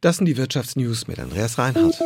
Das sind die Wirtschaftsnews mit Andreas Reinhardt.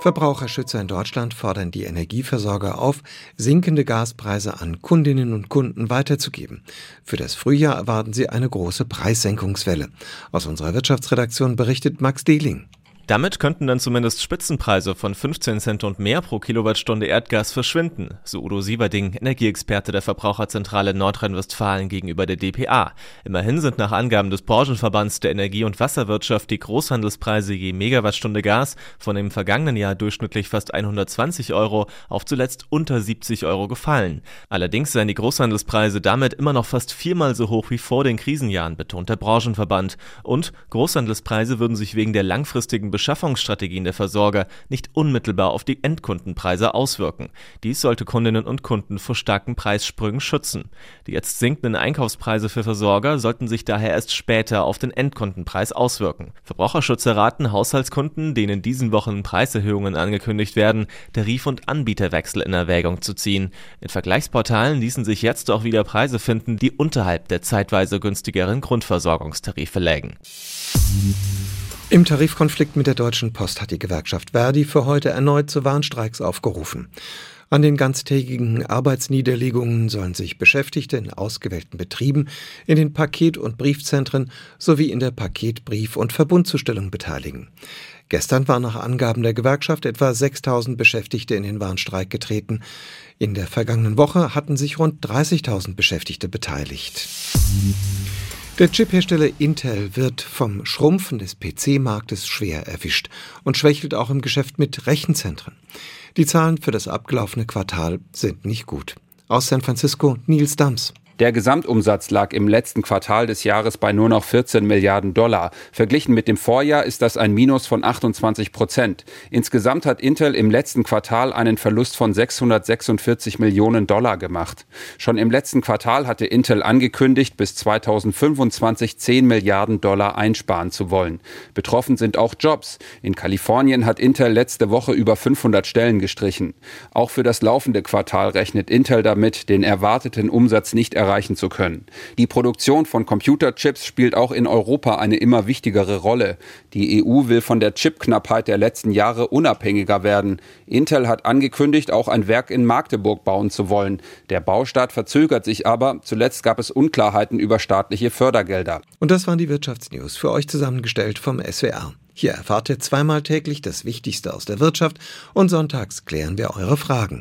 Verbraucherschützer in Deutschland fordern die Energieversorger auf, sinkende Gaspreise an Kundinnen und Kunden weiterzugeben. Für das Frühjahr erwarten sie eine große Preissenkungswelle. Aus unserer Wirtschaftsredaktion berichtet Max Dehling. Damit könnten dann zumindest Spitzenpreise von 15 Cent und mehr pro Kilowattstunde Erdgas verschwinden, so Udo Sieverding, Energieexperte der Verbraucherzentrale Nordrhein-Westfalen gegenüber der DPA. Immerhin sind nach Angaben des Branchenverbands der Energie- und Wasserwirtschaft die Großhandelspreise je Megawattstunde Gas von dem vergangenen Jahr durchschnittlich fast 120 Euro auf zuletzt unter 70 Euro gefallen. Allerdings seien die Großhandelspreise damit immer noch fast viermal so hoch wie vor den Krisenjahren, betont der Branchenverband. Und Großhandelspreise würden sich wegen der langfristigen Beschaffungsstrategien der Versorger nicht unmittelbar auf die Endkundenpreise auswirken. Dies sollte Kundinnen und Kunden vor starken Preissprüngen schützen. Die jetzt sinkenden Einkaufspreise für Versorger sollten sich daher erst später auf den Endkundenpreis auswirken. Verbraucherschützer raten Haushaltskunden, denen diesen Wochen Preiserhöhungen angekündigt werden, Tarif- und Anbieterwechsel in Erwägung zu ziehen. In Vergleichsportalen ließen sich jetzt auch wieder Preise finden, die unterhalb der zeitweise günstigeren Grundversorgungstarife lägen. Im Tarifkonflikt mit der Deutschen Post hat die Gewerkschaft Verdi für heute erneut zu Warnstreiks aufgerufen. An den ganztägigen Arbeitsniederlegungen sollen sich Beschäftigte in ausgewählten Betrieben, in den Paket- und Briefzentren sowie in der Paket-, Brief- und Verbundzustellung beteiligen. Gestern waren nach Angaben der Gewerkschaft etwa 6000 Beschäftigte in den Warnstreik getreten. In der vergangenen Woche hatten sich rund 30.000 Beschäftigte beteiligt. Der Chiphersteller Intel wird vom Schrumpfen des PC-Marktes schwer erwischt und schwächelt auch im Geschäft mit Rechenzentren. Die Zahlen für das abgelaufene Quartal sind nicht gut. Aus San Francisco Nils Dams. Der Gesamtumsatz lag im letzten Quartal des Jahres bei nur noch 14 Milliarden Dollar. Verglichen mit dem Vorjahr ist das ein Minus von 28 Prozent. Insgesamt hat Intel im letzten Quartal einen Verlust von 646 Millionen Dollar gemacht. Schon im letzten Quartal hatte Intel angekündigt, bis 2025 10 Milliarden Dollar einsparen zu wollen. Betroffen sind auch Jobs. In Kalifornien hat Intel letzte Woche über 500 Stellen gestrichen. Auch für das laufende Quartal rechnet Intel damit, den erwarteten Umsatz nicht erreichen erreichen zu können. Die Produktion von Computerchips spielt auch in Europa eine immer wichtigere Rolle. Die EU will von der Chipknappheit der letzten Jahre unabhängiger werden. Intel hat angekündigt, auch ein Werk in Magdeburg bauen zu wollen. Der Baustart verzögert sich aber. Zuletzt gab es Unklarheiten über staatliche Fördergelder. Und das waren die Wirtschaftsnews für euch zusammengestellt vom SWR. Hier erfahrt ihr zweimal täglich das Wichtigste aus der Wirtschaft und sonntags klären wir eure Fragen.